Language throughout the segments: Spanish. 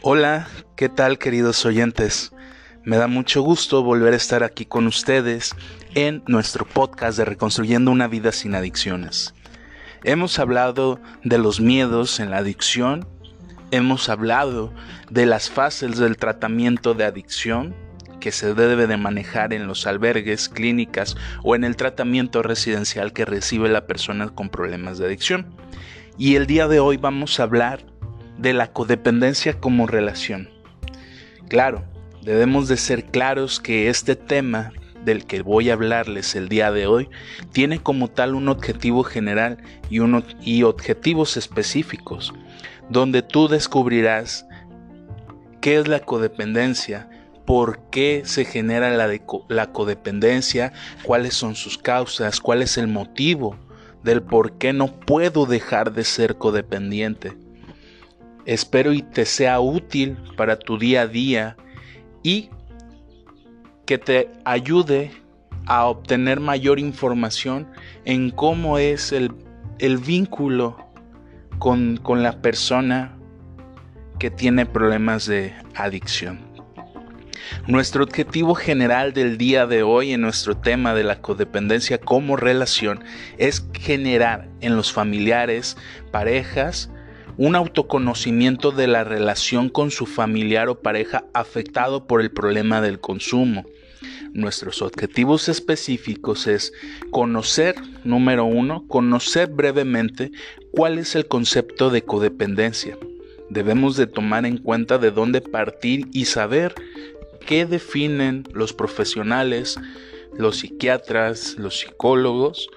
Hola, ¿qué tal queridos oyentes? Me da mucho gusto volver a estar aquí con ustedes en nuestro podcast de Reconstruyendo una vida sin adicciones. Hemos hablado de los miedos en la adicción, hemos hablado de las fases del tratamiento de adicción que se debe de manejar en los albergues, clínicas o en el tratamiento residencial que recibe la persona con problemas de adicción. Y el día de hoy vamos a hablar de la codependencia como relación. Claro, debemos de ser claros que este tema del que voy a hablarles el día de hoy tiene como tal un objetivo general y, y objetivos específicos, donde tú descubrirás qué es la codependencia, por qué se genera la, la codependencia, cuáles son sus causas, cuál es el motivo del por qué no puedo dejar de ser codependiente. Espero y te sea útil para tu día a día y que te ayude a obtener mayor información en cómo es el, vínculo con, con la persona que tiene problemas de adicción. Nuestro objetivo general del día de hoy en nuestro tema de la codependencia como relación es generar en los familiares, parejas, un autoconocimiento de la relación con su familiar o pareja afectado por el problema del consumo. Nuestros objetivos específicos es conocer, número uno, conocer brevemente cuál es el concepto de codependencia. Debemos de tomar en cuenta de dónde partir y saber qué definen los profesionales, los psiquiatras, los psicólogos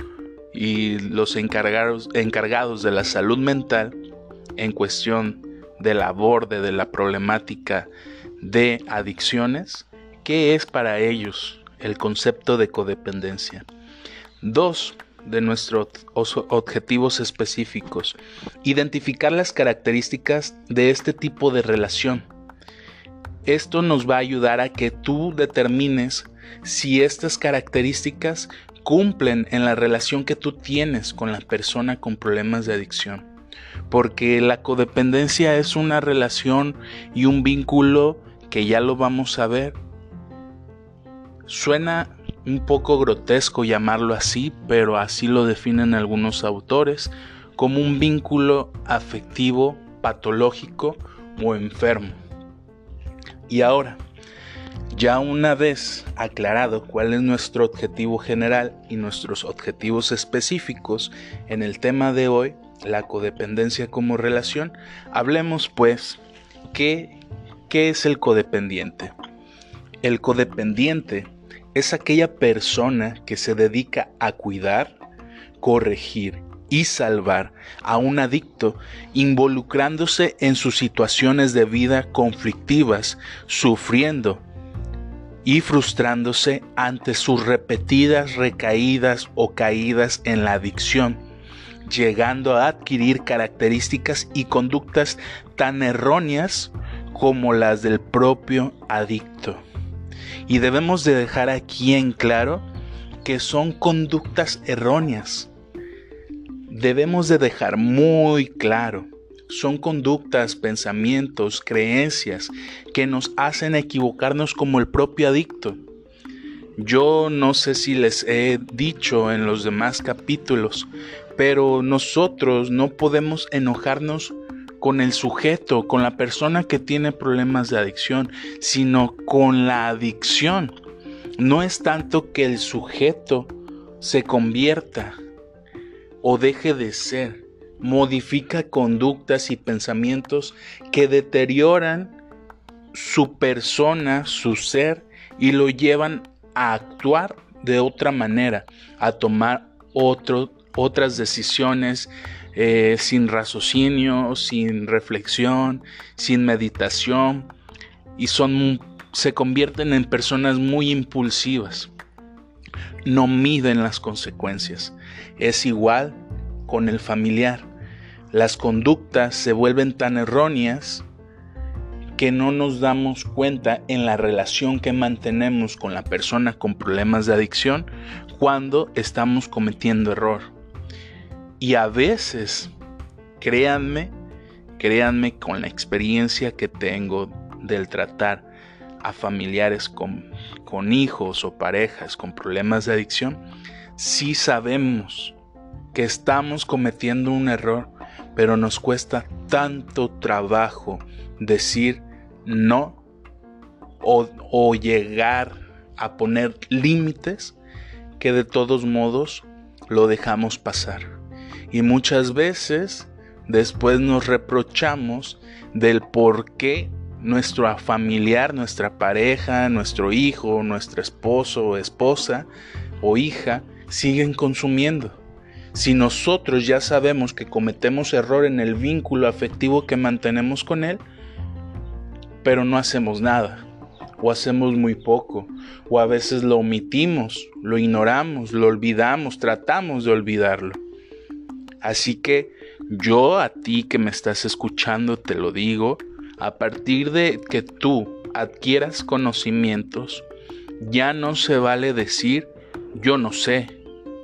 y los encargados, encargados de la salud mental en cuestión del aborde de la problemática de adicciones, ¿qué es para ellos el concepto de codependencia? Dos de nuestros objetivos específicos, identificar las características de este tipo de relación. Esto nos va a ayudar a que tú determines si estas características cumplen en la relación que tú tienes con la persona con problemas de adicción porque la codependencia es una relación y un vínculo que ya lo vamos a ver. Suena un poco grotesco llamarlo así, pero así lo definen algunos autores, como un vínculo afectivo, patológico o enfermo. Y ahora, ya una vez aclarado cuál es nuestro objetivo general y nuestros objetivos específicos en el tema de hoy, la codependencia como relación, hablemos pues qué, qué es el codependiente. El codependiente es aquella persona que se dedica a cuidar, corregir y salvar a un adicto involucrándose en sus situaciones de vida conflictivas, sufriendo y frustrándose ante sus repetidas recaídas o caídas en la adicción llegando a adquirir características y conductas tan erróneas como las del propio adicto. Y debemos de dejar aquí en claro que son conductas erróneas. Debemos de dejar muy claro, son conductas, pensamientos, creencias que nos hacen equivocarnos como el propio adicto. Yo no sé si les he dicho en los demás capítulos, pero nosotros no podemos enojarnos con el sujeto, con la persona que tiene problemas de adicción, sino con la adicción. No es tanto que el sujeto se convierta o deje de ser, modifica conductas y pensamientos que deterioran su persona, su ser, y lo llevan a actuar de otra manera, a tomar otras decisiones eh, sin raciocinio, sin reflexión, sin meditación y son, se convierten en personas muy impulsivas. No miden las consecuencias. Es igual con el familiar. Las conductas se vuelven tan erróneas que no nos damos cuenta en la relación que mantenemos con la persona con problemas de adicción cuando estamos cometiendo error. Y a veces, créanme, créanme con la experiencia que tengo del tratar a familiares con, con hijos o parejas con problemas de adicción, sí sabemos que estamos cometiendo un error, pero nos cuesta tanto trabajo decir no o, llegar a poner límites que de todos modos lo dejamos pasar. Y muchas veces después nos reprochamos del por qué nuestro familiar, nuestra pareja, nuestro hijo, nuestro esposo esposa o hija siguen consumiendo. Si nosotros ya sabemos que cometemos error en el vínculo afectivo que mantenemos con él, pero no hacemos nada, o hacemos muy poco, o a veces lo omitimos, lo ignoramos, lo olvidamos, tratamos de olvidarlo. Así que yo a ti que me estás escuchando te lo digo, a partir de que tú adquieras conocimientos, ya no se vale decir yo no sé,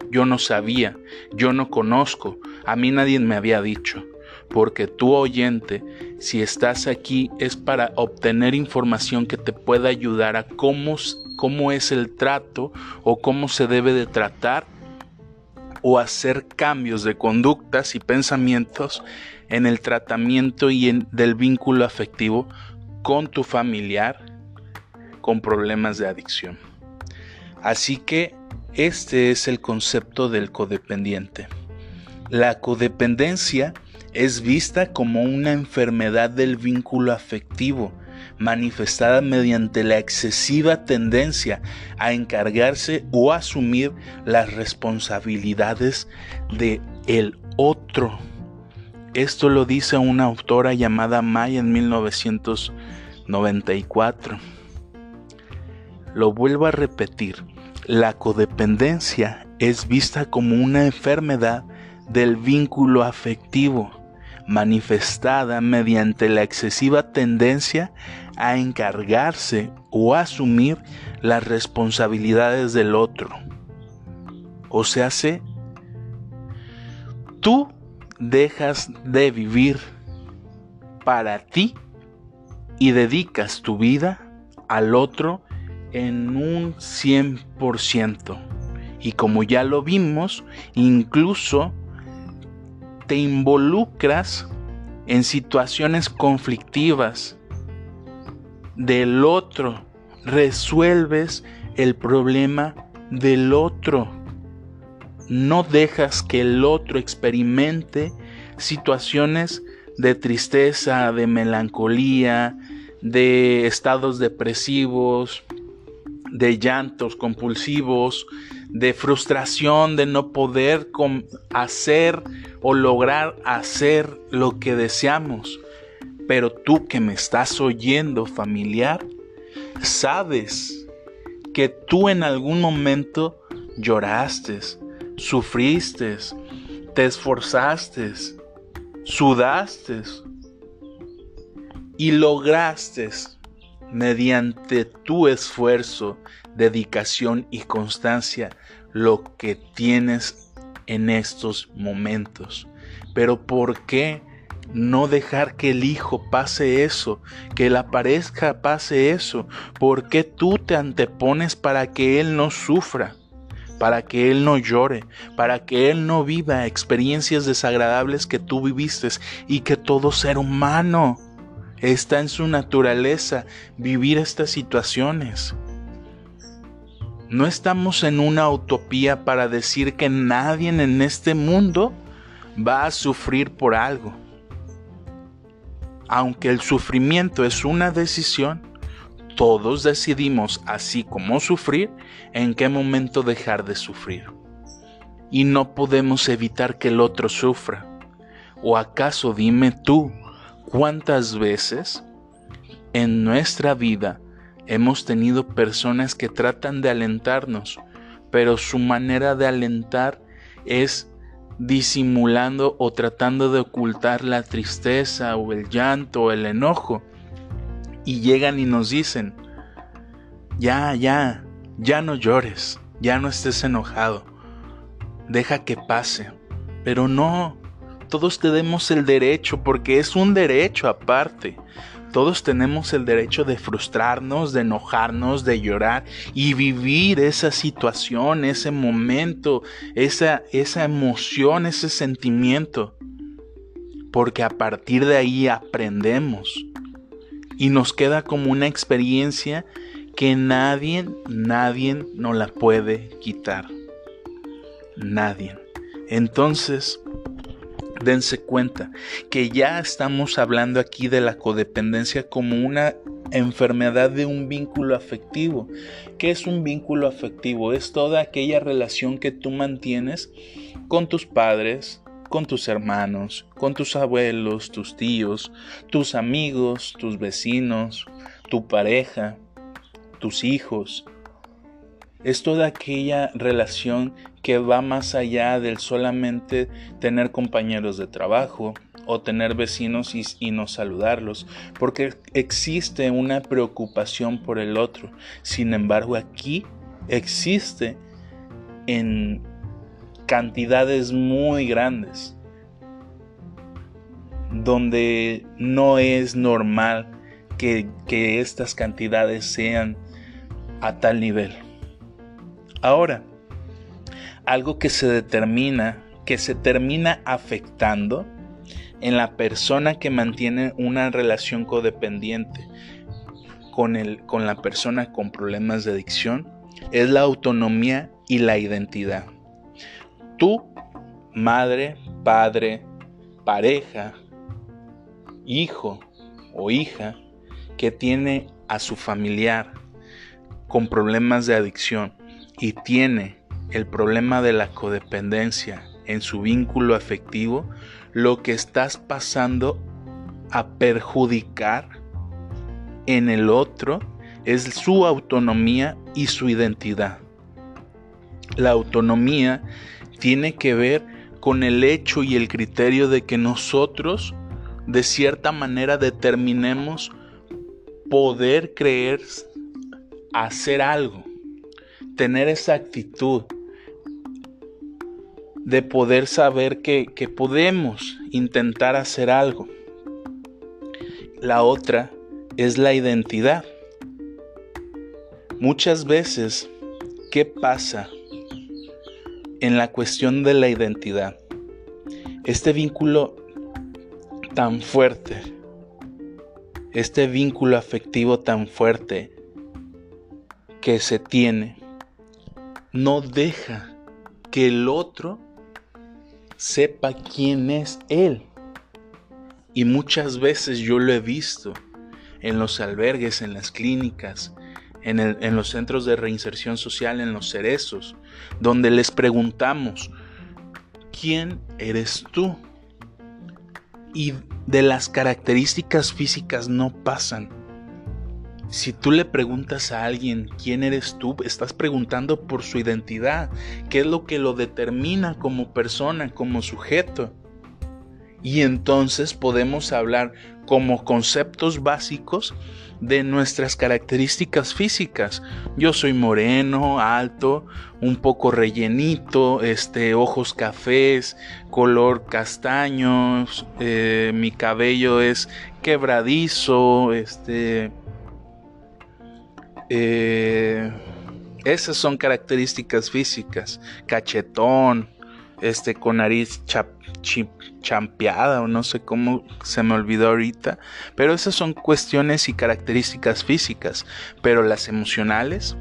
yo no sabía, yo no conozco, a mí nadie me había dicho, porque tú oyente, si estás aquí es para obtener información que te pueda ayudar a cómo, es el trato o cómo se debe de tratar o hacer cambios de conductas y pensamientos en el tratamiento y en, del vínculo afectivo con tu familiar con problemas de adicción. Así que este es el concepto del codependiente. La codependencia es vista como una enfermedad del vínculo afectivo, manifestada mediante la excesiva tendencia a encargarse o asumir las responsabilidades de el otro esto lo dice una autora llamada May en 1994. Lo vuelvo a repetir, la codependencia es vista como una enfermedad del vínculo afectivo, manifestada mediante la excesiva tendencia a encargarse o asumir las responsabilidades del otro. O sea, tú dejas de vivir para ti y dedicas tu vida al otro en un 100%. Y como ya lo vimos, incluso te involucras en situaciones conflictivas del otro, resuelves el problema del otro no dejas que el otro experimente situaciones de tristeza, de melancolía, de estados depresivos, de llantos compulsivos, de frustración de no poder hacer o lograr hacer lo que deseamos. Pero tú que me estás oyendo familiar, sabes que tú en algún momento lloraste, sufriste, te esforzaste, sudaste y lograste mediante tu esfuerzo, dedicación y constancia lo que tienes en estos momentos. Pero ¿por qué no dejar que el hijo pase eso, que la pareja pase eso? ¿Por qué tú te antepones para que él no sufra? Para que Él no llore, para que Él no viva experiencias desagradables que tú viviste y que todo ser humano está en su naturaleza vivir estas situaciones. No estamos en una utopía para decir que nadie en este mundo va a sufrir por algo. Aunque el sufrimiento es una decisión, todos decidimos, así como sufrir, en qué momento dejar de sufrir. Y no podemos evitar que el otro sufra. ¿O acaso dime tú cuántas veces en nuestra vida hemos tenido personas que tratan de alentarnos, pero su manera de alentar es disimulando o tratando de ocultar la tristeza o el llanto o el enojo? Y llegan y nos dicen, ya, ya, ya no llores, ya no estés enojado, deja que pase. Pero no, todos tenemos el derecho, porque es un derecho aparte. Todos tenemos el derecho de frustrarnos, de enojarnos, de llorar y vivir esa situación, ese momento, esa, esa emoción, ese sentimiento. Porque a partir de ahí aprendemos y nos queda como una experiencia que nadie, nadie nos la puede quitar. Nadie. Entonces, dense cuenta que ya estamos hablando aquí de la codependencia como una enfermedad de un vínculo afectivo. ¿Qué es un vínculo afectivo? Es toda aquella relación que tú mantienes con tus padres, con tus hermanos, con tus abuelos, tus tíos, tus amigos, tus vecinos, tu pareja, tus hijos. Es toda aquella relación que va más allá del solamente tener compañeros de trabajo o tener vecinos y, no saludarlos, porque existe una preocupación por el otro. Sin embargo, aquí existe en cantidades muy grandes, donde no es normal que, que estas cantidades sean a tal nivel. Ahora, algo que se determina, que se termina afectando en la persona que mantiene una relación codependiente con, el, con la persona con problemas de adicción, es la autonomía y la identidad. Tú, madre, padre, pareja, hijo o hija que tiene a su familiar con problemas de adicción y tiene el problema de la codependencia en su vínculo afectivo, lo que estás pasando a perjudicar en el otro es su autonomía y su identidad. La autonomía tiene que ver con el hecho y el criterio de que nosotros de cierta manera determinemos poder creer hacer algo, tener esa actitud, de poder saber que, podemos intentar hacer algo. La otra es la identidad. Muchas veces, ¿qué pasa en la cuestión de la identidad? Este vínculo tan fuerte, este vínculo afectivo tan fuerte que se tiene, no deja que el otro sepa quién es Él. Y muchas veces yo lo he visto en los albergues, en las clínicas, en, los centros de reinserción social, en los cerezos, donde les preguntamos, ¿quién eres tú? Y de las características físicas no pasan. Si tú le preguntas a alguien quién eres tú, estás preguntando por su identidad, qué es lo que lo determina como persona, como sujeto. Y entonces podemos hablar como conceptos básicos de nuestras características físicas. Yo soy moreno, alto, un poco rellenito, este, ojos cafés, color castaño, eh, mi cabello es quebradizo, este, eh, esas son características físicas. Cachetón, este con nariz champeada o no sé cómo se me olvidó ahorita. Pero esas son cuestiones y características físicas. Pero las emocionales,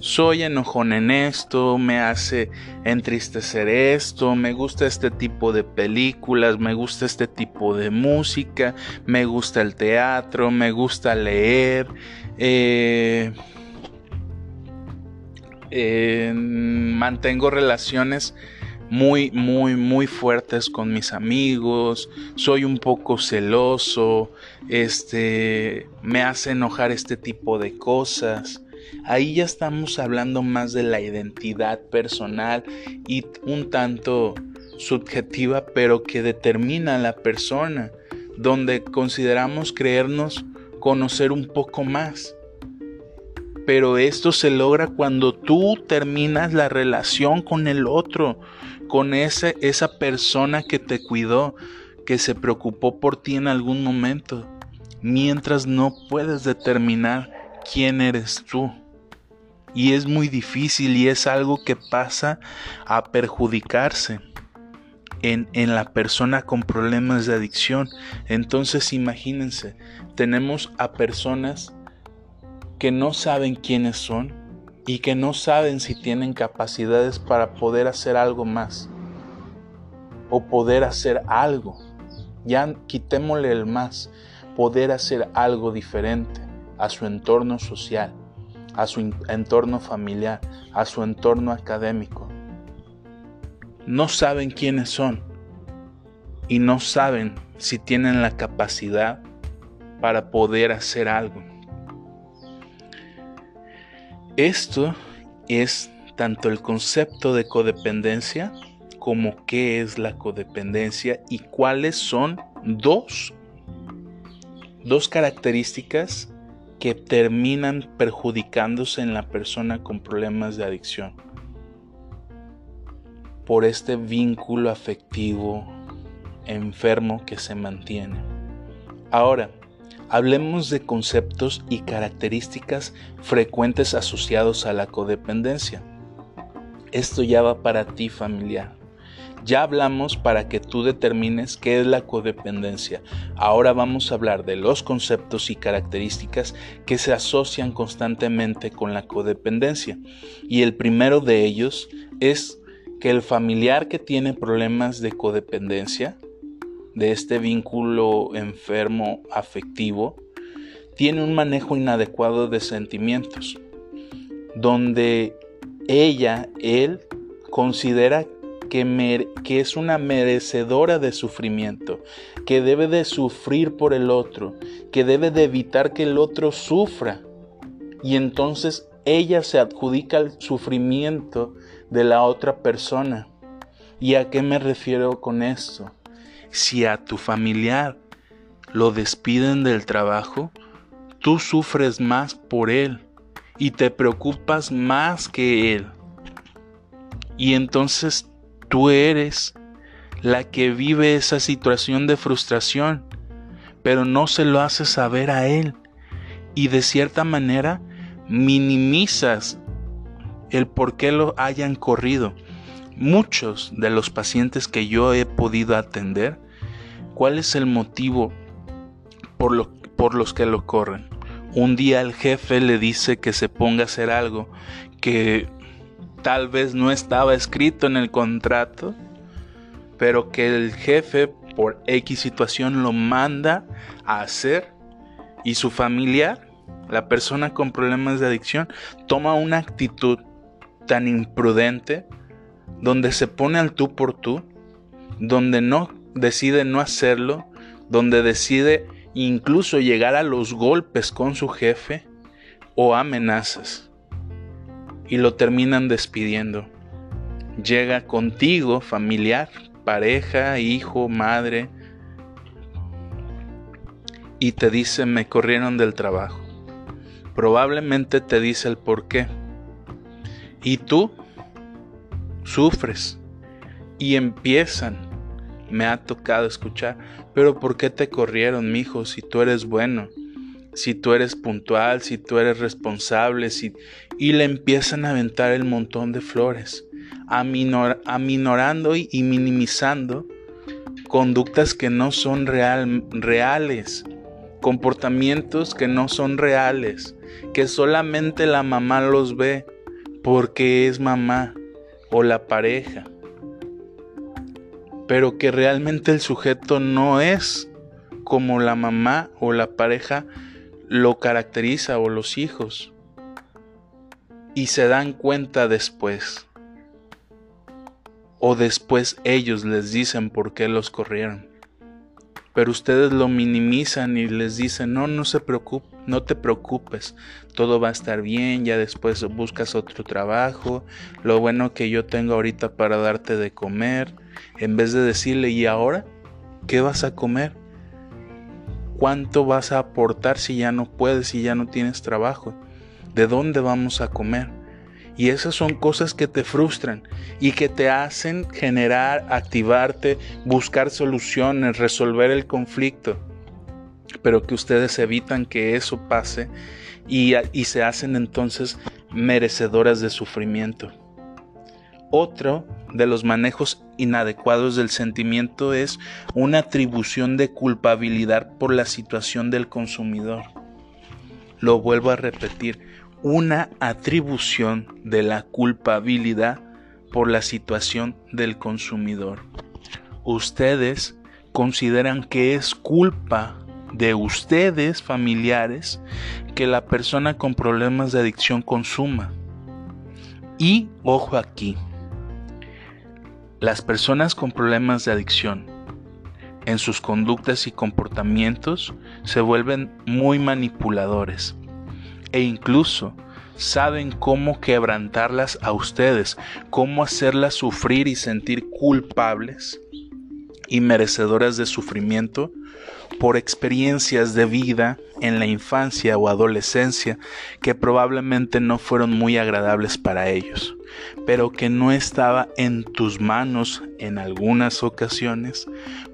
soy enojón en esto, me hace entristecer esto, me gusta este tipo de películas, me gusta este tipo de música, me gusta el teatro, me gusta leer, eh, mantengo relaciones muy, muy, muy fuertes con mis amigos, soy un poco celoso, este, me hace enojar este tipo de cosas. Ahí ya estamos hablando más de la identidad personal y un tanto subjetiva, pero que determina a la persona, donde consideramos creernos conocer un poco más. Pero esto se logra cuando tú terminas la relación con el otro, con ese, esa persona que te cuidó, que se preocupó por ti en algún momento, mientras no puedes determinar quién eres tú. Y es muy difícil y es algo que pasa a perjudicarse en, en la persona con problemas de adicción. Entonces imagínense, tenemos a personas que no saben quiénes son y que no saben si tienen capacidades para poder hacer algo más o poder hacer algo. Ya quitémosle el más, poder hacer algo diferente a su entorno social, a su entorno familiar, a su entorno académico. No saben quiénes son y no saben si tienen la capacidad para poder hacer algo. Esto es tanto el concepto de codependencia como qué es la codependencia y cuáles son dos, dos características que terminan perjudicándose en la persona con problemas de adicción por este vínculo afectivo enfermo que se mantiene. Ahora, hablemos de conceptos y características frecuentes asociados a la codependencia. Esto ya va para ti familiar. Ya hablamos para que tú determines qué es la codependencia. Ahora vamos a hablar de los conceptos y características que se asocian constantemente con la codependencia. Y el primero de ellos es que el familiar que tiene problemas de codependencia, de este vínculo enfermo afectivo, tiene un manejo inadecuado de sentimientos, donde ella, él, considera que, que, es una merecedora de sufrimiento, que debe de sufrir por el otro, que debe de evitar que el otro sufra. Y entonces ella se adjudica el sufrimiento de la otra persona. ¿Y a qué me refiero con esto? Si a tu familiar lo despiden del trabajo, tú sufres más por él y te preocupas más que él. Y entonces tú eres la que vive esa situación de frustración, pero no se lo haces saber a él. Y de cierta manera minimizas el por qué lo hayan corrido. Muchos de los pacientes que yo he podido atender, ¿cuál es el motivo por, lo, por los que lo corren? Un día el jefe le dice que se ponga a hacer algo que tal vez no estaba escrito en el contrato, pero que el jefe por X situación lo manda a hacer y su familiar, la persona con problemas de adicción, toma una actitud tan imprudente, donde se pone al tú por tú, donde no decide no hacerlo, donde decide incluso llegar a los golpes con su jefe o amenazas y lo terminan despidiendo. Llega contigo, familiar, pareja, hijo, madre, y te dice me corrieron del trabajo. Probablemente te dice el por qué y tú sufres y empiezan. Me ha tocado escuchar, pero ¿por qué te corrieron, mijo, si tú eres bueno? Si tú eres puntual, si tú eres responsable, y le empiezan a aventar el montón de flores, aminorando y, minimizando conductas que no son real, reales, comportamientos que no son reales, que solamente la mamá los ve porque es mamá o la pareja, pero que realmente el sujeto no es como la mamá o la pareja lo caracteriza o los hijos. Y se dan cuenta después. O después ellos les dicen por qué los corrieron pero ustedes lo minimizan y les dicen, no, no se preocupe, no te preocupes, todo va a estar bien, ya después buscas otro trabajo, lo bueno que yo tengo ahorita para darte de comer, en vez de decirle, ¿y ahora? ¿Qué vas a comer? ¿Cuánto vas a aportar si ya no puedes, si ya no tienes trabajo? ¿De dónde vamos a comer? Y esas son cosas que te frustran y que te hacen generar, activarte, buscar soluciones, resolver el conflicto. Pero que ustedes evitan que eso pase y, se hacen entonces merecedoras de sufrimiento. Otro de los manejos inadecuados del sentimiento es una atribución de culpabilidad por la situación del consumidor. Lo vuelvo a repetir, una atribución de la culpabilidad por la situación del consumidor. Ustedes consideran que es culpa de ustedes familiares que la persona con problemas de adicción consuma. Y ojo aquí, las personas con problemas de adicción en sus conductas y comportamientos se vuelven muy manipuladores e incluso saben cómo quebrantarlas a ustedes, cómo hacerlas sufrir y sentir culpables y merecedoras de sufrimiento por experiencias de vida en la infancia o adolescencia que probablemente no fueron muy agradables para ellos, pero que no estaba en tus manos en algunas ocasiones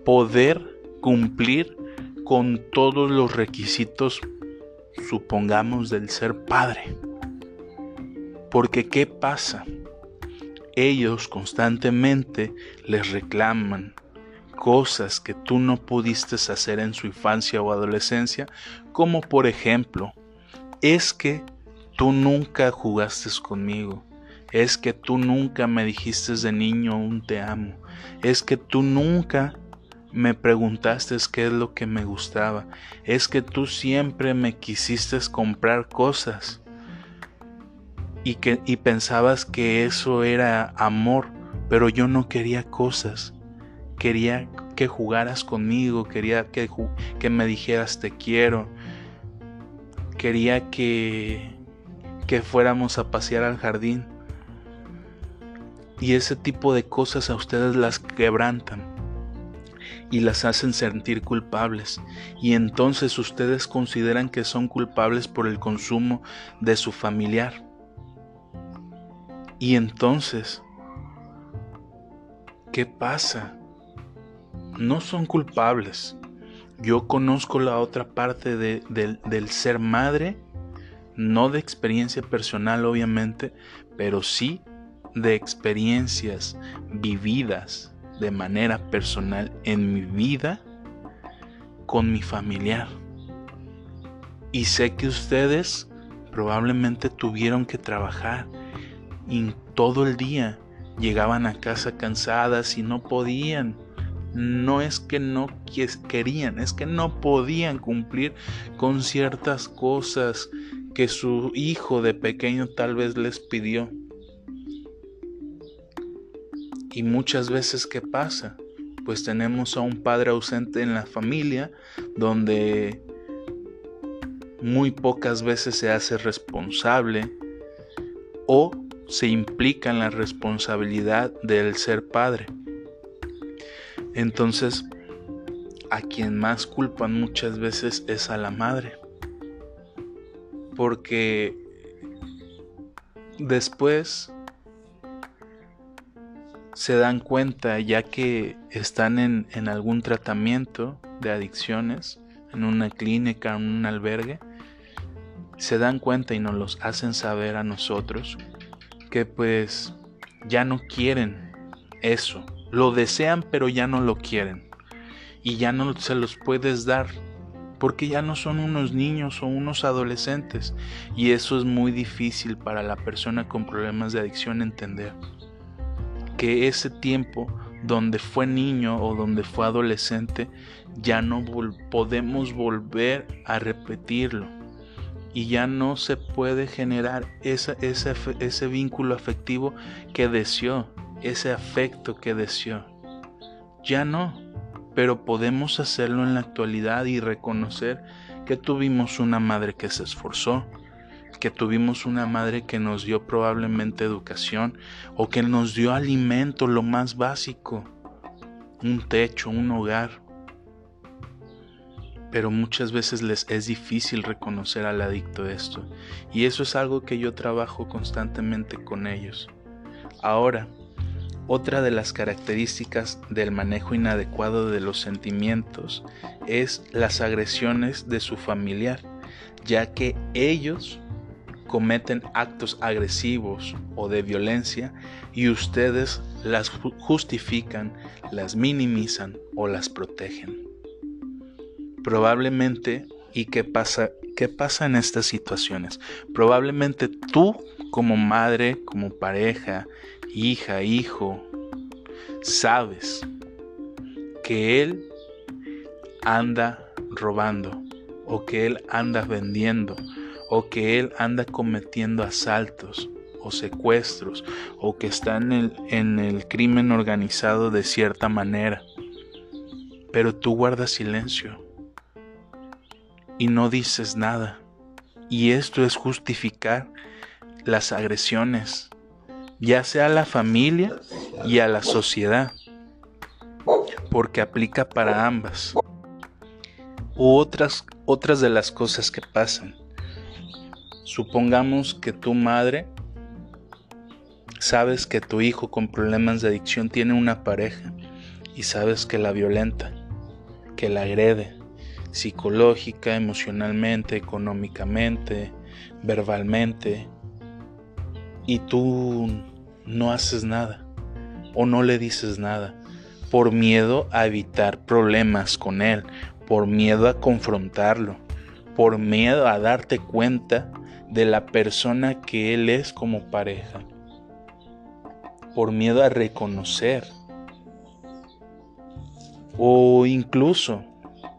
poder cumplir con todos los requisitos, supongamos, del ser padre. Porque ¿qué pasa? Ellos constantemente les reclaman, cosas que tú no pudiste hacer en su infancia o adolescencia, como por ejemplo, es que tú nunca jugaste conmigo, es que tú nunca me dijiste de niño un te amo, es que tú nunca me preguntaste qué es lo que me gustaba, es que tú siempre me quisiste comprar cosas y que y pensabas que eso era amor, pero yo no quería cosas quería que jugaras conmigo, quería que, que me dijeras te quiero, quería que, que fuéramos a pasear al jardín. Y ese tipo de cosas a ustedes las quebrantan y las hacen sentir culpables. Y entonces ustedes consideran que son culpables por el consumo de su familiar. Y entonces, ¿qué pasa? No son culpables. Yo conozco la otra parte del ser madre, no de experiencia personal obviamente, pero sí de experiencias vividas de manera personal en mi vida con mi familiar. Y sé que ustedes probablemente tuvieron que trabajar y todo el día llegaban a casa cansadas y no podían no es que no querían, es que no podían cumplir con ciertas cosas que su hijo de pequeño tal vez les pidió. Y muchas veces, ¿qué pasa? Pues tenemos a un padre ausente en la familia donde muy pocas veces se hace responsable o se implica en la responsabilidad del ser padre. Entonces, a quien más culpan muchas veces es a la madre. Porque después se dan cuenta, ya que están en, algún tratamiento de adicciones, en una clínica, en un albergue, se dan cuenta y nos los hacen saber a nosotros que pues ya no quieren eso, lo desean pero ya no lo quieren. Y ya no se los puedes dar porque ya no son unos niños o unos adolescentes. Y eso es muy difícil para la persona con problemas de adicción entender. Que ese tiempo donde fue niño o donde fue adolescente, ya no podemos volver a repetirlo. Y ya no se puede generar ese, ese vínculo afectivo que deseó ese afecto que deseó. Ya no, pero podemos hacerlo en la actualidad y reconocer que tuvimos una madre que se esforzó, que tuvimos una madre que nos dio probablemente educación o que nos dio alimento, lo más básico, un techo, un hogar. pero muchas veces les es difícil reconocer al adicto esto, y eso es algo que yo trabajo constantemente con ellos. Ahora, otra de las características del manejo inadecuado de los sentimientos es las agresiones de su familiar, ya que ellos cometen actos agresivos o de violencia y ustedes las justifican, las minimizan o las protegen. Probablemente, ¿y qué pasa? ¿Qué pasa en estas situaciones? Probablemente tú como madre, como pareja, hija, hijo, sabes que él anda robando o que él anda vendiendo o que él anda cometiendo asaltos o secuestros o que está en el, en el crimen organizado de cierta manera. Pero tú guardas silencio y no dices nada. Y esto es justificar las agresiones, ya sea a la familia y a la sociedad, porque aplica para ambas. U otras, otras de las cosas que pasan. Supongamos que tu madre sabes que tu hijo con problemas de adicción tiene una pareja y sabes que la violenta, que la agrede psicológica, emocionalmente, económicamente, verbalmente, y tú no haces nada o no le dices nada por miedo a evitar problemas con él, por miedo a confrontarlo, por miedo a darte cuenta de la persona que él es como pareja, por miedo a reconocer o incluso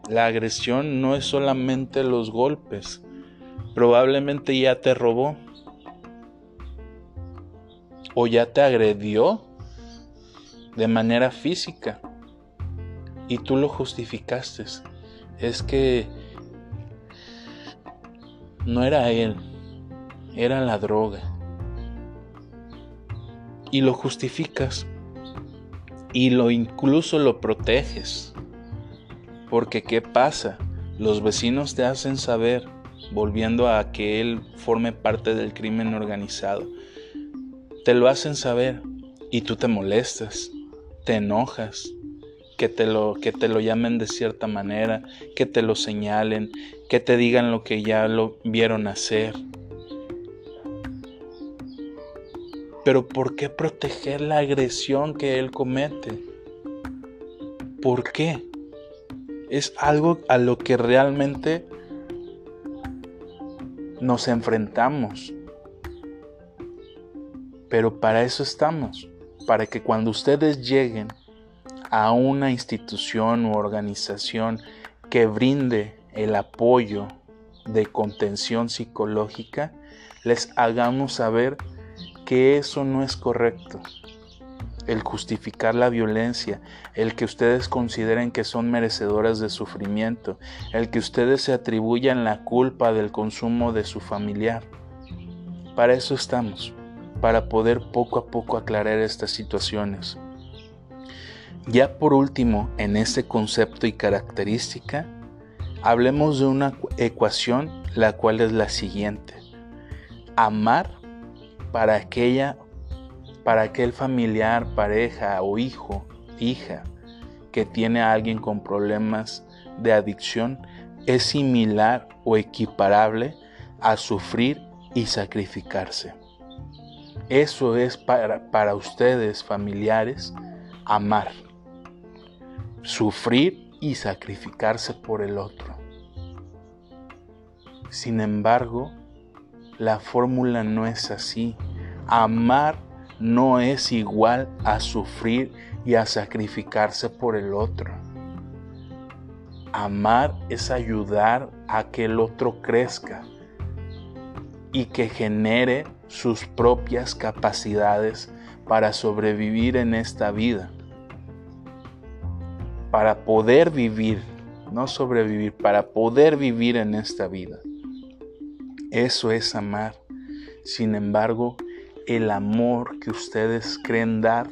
la agresión no es solamente los golpes, probablemente ya te robó o ya te agredió de manera física y tú lo justificaste. Es que no era él, era la droga. Y lo justificas y lo incluso lo proteges. Porque ¿qué pasa? Los vecinos te hacen saber, volviendo a que él forme parte del crimen organizado, te lo hacen saber y tú te molestas, te enojas, que te lo que te lo llamen de cierta manera, que te lo señalen, que te digan lo que ya lo vieron hacer. Pero ¿por qué proteger la agresión que él comete? ¿Por qué? Es algo a lo que realmente nos enfrentamos. Pero para eso estamos, para que cuando ustedes lleguen a una institución u organización que brinde el apoyo de contención psicológica, les hagamos saber que eso no es correcto. El justificar la violencia, el que ustedes consideren que son merecedoras de sufrimiento, el que ustedes se atribuyan la culpa del consumo de su familiar. Para eso estamos para poder poco a poco aclarar estas situaciones. Ya por último, en este concepto y característica, hablemos de una ecuación la cual es la siguiente. Amar para aquella para aquel familiar, pareja o hijo, hija que tiene a alguien con problemas de adicción es similar o equiparable a sufrir y sacrificarse. Eso es para, para ustedes, familiares, amar, sufrir y sacrificarse por el otro. Sin embargo, la fórmula no es así. Amar no es igual a sufrir y a sacrificarse por el otro. Amar es ayudar a que el otro crezca y que genere sus propias capacidades para sobrevivir en esta vida. Para poder vivir, no sobrevivir, para poder vivir en esta vida. Eso es amar. Sin embargo, el amor que ustedes creen dar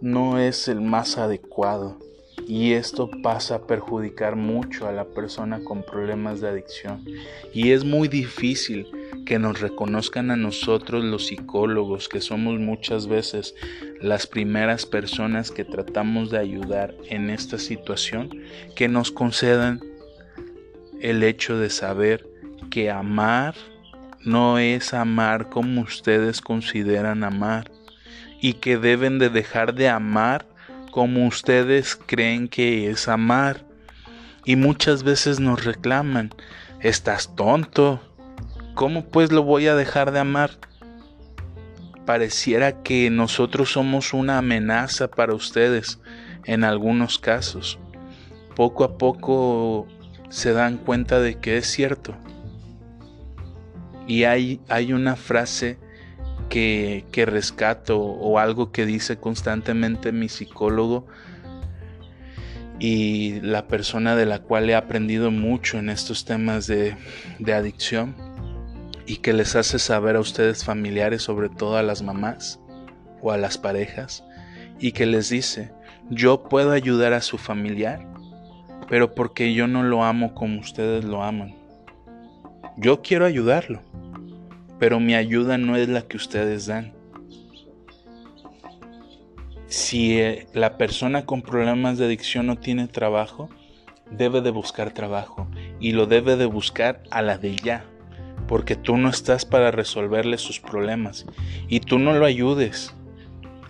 no es el más adecuado. Y esto pasa a perjudicar mucho a la persona con problemas de adicción. Y es muy difícil que nos reconozcan a nosotros los psicólogos, que somos muchas veces las primeras personas que tratamos de ayudar en esta situación, que nos concedan el hecho de saber que amar no es amar como ustedes consideran amar y que deben de dejar de amar como ustedes creen que es amar. Y muchas veces nos reclaman, estás tonto, ¿cómo pues lo voy a dejar de amar? Pareciera que nosotros somos una amenaza para ustedes en algunos casos. Poco a poco se dan cuenta de que es cierto. Y hay, hay una frase que, que rescato o algo que dice constantemente mi psicólogo y la persona de la cual he aprendido mucho en estos temas de, de adicción y que les hace saber a ustedes familiares, sobre todo a las mamás o a las parejas, y que les dice, yo puedo ayudar a su familiar, pero porque yo no lo amo como ustedes lo aman. Yo quiero ayudarlo, pero mi ayuda no es la que ustedes dan. Si eh, la persona con problemas de adicción no tiene trabajo, debe de buscar trabajo y lo debe de buscar a la de ya, porque tú no estás para resolverle sus problemas y tú no lo ayudes.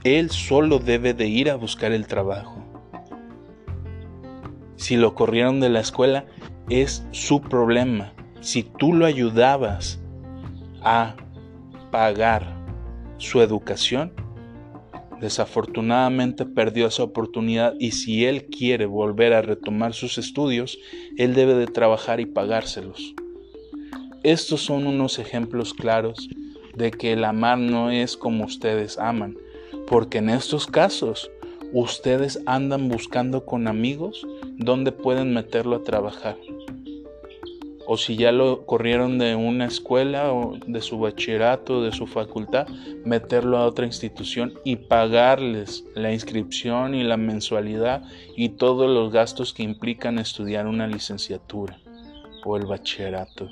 Él solo debe de ir a buscar el trabajo. Si lo corrieron de la escuela, es su problema. Si tú lo ayudabas a pagar su educación, desafortunadamente perdió esa oportunidad y si él quiere volver a retomar sus estudios, él debe de trabajar y pagárselos. Estos son unos ejemplos claros de que el amar no es como ustedes aman, porque en estos casos ustedes andan buscando con amigos dónde pueden meterlo a trabajar o si ya lo corrieron de una escuela o de su bachillerato, de su facultad, meterlo a otra institución y pagarles la inscripción y la mensualidad y todos los gastos que implican estudiar una licenciatura o el bachillerato.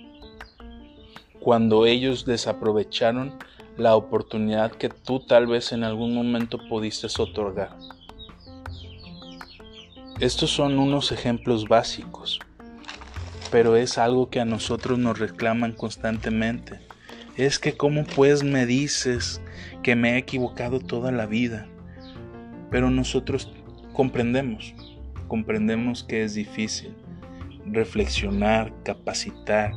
Cuando ellos desaprovecharon la oportunidad que tú tal vez en algún momento pudiste otorgar. Estos son unos ejemplos básicos pero es algo que a nosotros nos reclaman constantemente. Es que cómo pues me dices que me he equivocado toda la vida. Pero nosotros comprendemos, comprendemos que es difícil reflexionar, capacitar,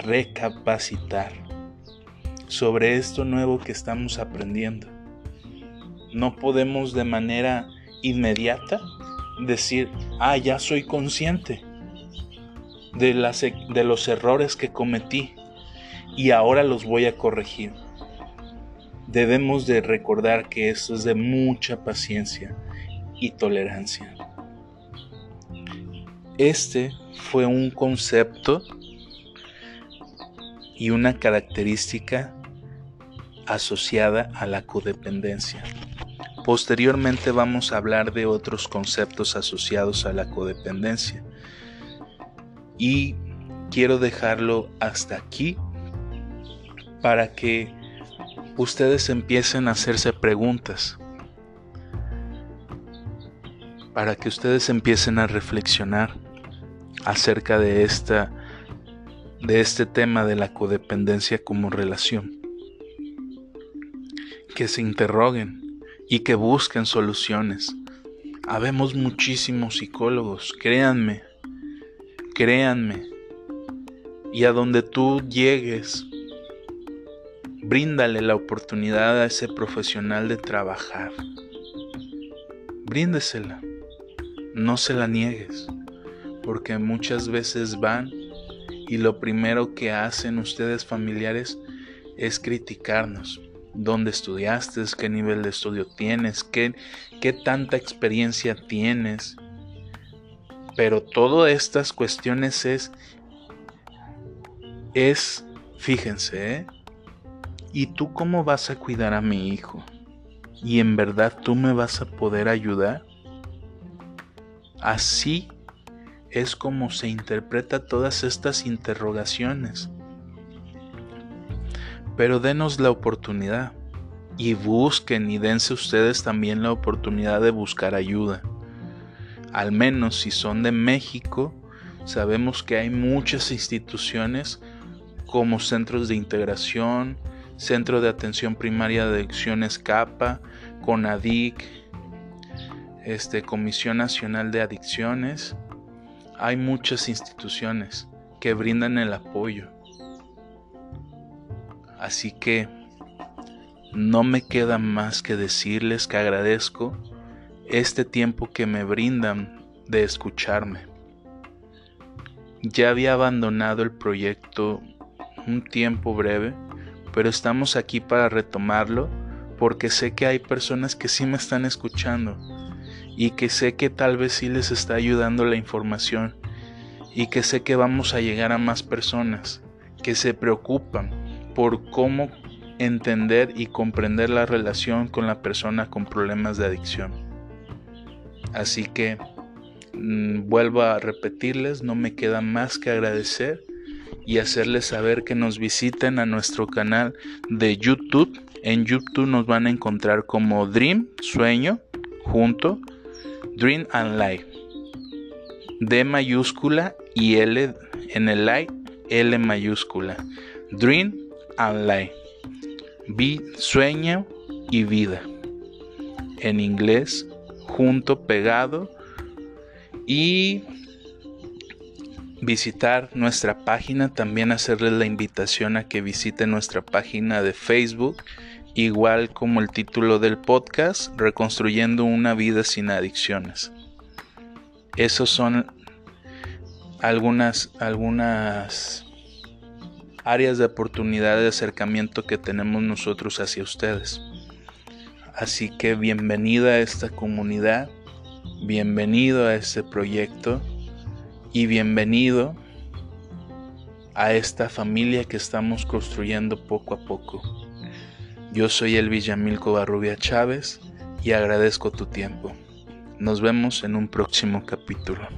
recapacitar sobre esto nuevo que estamos aprendiendo. No podemos de manera inmediata decir, ah, ya soy consciente de, las, e, de los errores que cometí y ahora los voy a corregir. Debemos de recordar que esto es de mucha paciencia y tolerancia. Este fue un concepto y una característica asociada a la codependencia. Posteriormente vamos a hablar de otros conceptos asociados a la codependencia, y quiero dejarlo hasta aquí para que ustedes empiecen a hacerse preguntas, para que ustedes empiecen a reflexionar acerca de esta de este tema de la codependencia como relación. Que se interroguen y que busquen soluciones. Habemos muchísimos psicólogos, créanme, créanme, y a donde tú llegues, bríndale la oportunidad a ese profesional de trabajar. Bríndesela, no se la niegues, porque muchas veces van y lo primero que hacen ustedes familiares es criticarnos. ¿Dónde estudiaste? ¿Qué nivel de estudio tienes? ¿Qué, qué tanta experiencia tienes? Pero todas estas cuestiones es, es, fíjense, ¿eh? ¿y tú cómo vas a cuidar a mi hijo? ¿Y en verdad tú me vas a poder ayudar? Así es como se interpreta todas estas interrogaciones. Pero denos la oportunidad y busquen y dense ustedes también la oportunidad de buscar ayuda. Al menos si son de México, sabemos que hay muchas instituciones como centros de integración, Centro de Atención Primaria de Adicciones CAPA, CONADIC, este, Comisión Nacional de Adicciones. Hay muchas instituciones que brindan el apoyo. Así que no me queda más que decirles que agradezco este tiempo que me brindan de escucharme. Ya había abandonado el proyecto un tiempo breve, pero estamos aquí para retomarlo porque sé que hay personas que sí me están escuchando y que sé que tal vez sí les está ayudando la información y que sé que vamos a llegar a más personas que se preocupan por cómo entender y comprender la relación con la persona con problemas de adicción. Así que mm, vuelvo a repetirles, no me queda más que agradecer y hacerles saber que nos visiten a nuestro canal de YouTube. En YouTube nos van a encontrar como Dream, Sueño, junto, Dream and Life. D mayúscula y L en el Life, L mayúscula. Dream and Life. Vi, sueño y vida. En inglés, junto, pegado y visitar nuestra página, también hacerles la invitación a que visiten nuestra página de Facebook, igual como el título del podcast, Reconstruyendo una vida sin adicciones. Esos son algunas, algunas áreas de oportunidad de acercamiento que tenemos nosotros hacia ustedes. Así que bienvenida a esta comunidad, bienvenido a este proyecto y bienvenido a esta familia que estamos construyendo poco a poco. Yo soy el Villamil Covarrubia Chávez y agradezco tu tiempo. Nos vemos en un próximo capítulo.